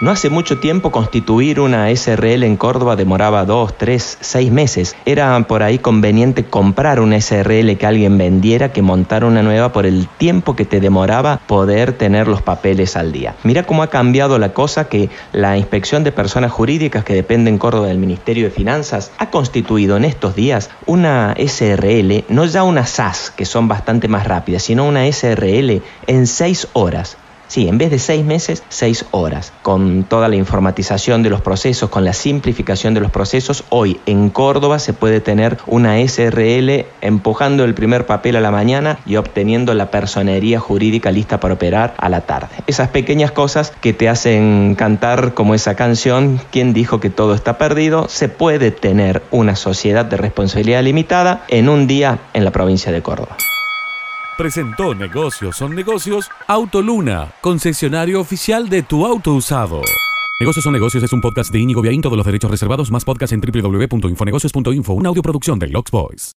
No hace mucho tiempo constituir una SRL en Córdoba demoraba dos, tres, seis meses. Era por ahí conveniente comprar una SRL que alguien vendiera que montar una nueva por el tiempo que te demoraba poder tener los papeles al día. Mira cómo ha cambiado la cosa que la inspección de personas jurídicas que depende en Córdoba del Ministerio de Finanzas ha constituido en estos días una SRL, no ya una SAS, que son bastante más rápidas, sino una SRL en seis horas. Sí, en vez de seis meses, seis horas. Con toda la informatización de los procesos, con la simplificación de los procesos, hoy en Córdoba se puede tener una SRL empujando el primer papel a la mañana y obteniendo la personería jurídica lista para operar a la tarde. Esas pequeñas cosas que te hacen cantar como esa canción, ¿quién dijo que todo está perdido? Se puede tener una sociedad de responsabilidad limitada en un día en la provincia de Córdoba. Presentó Negocios son negocios Autoluna, concesionario oficial de tu auto usado. Negocios son negocios es un podcast de Íñigo Viaín, todos los derechos reservados, más podcast en www.infonegocios.info, una audioproducción de Lux Boys.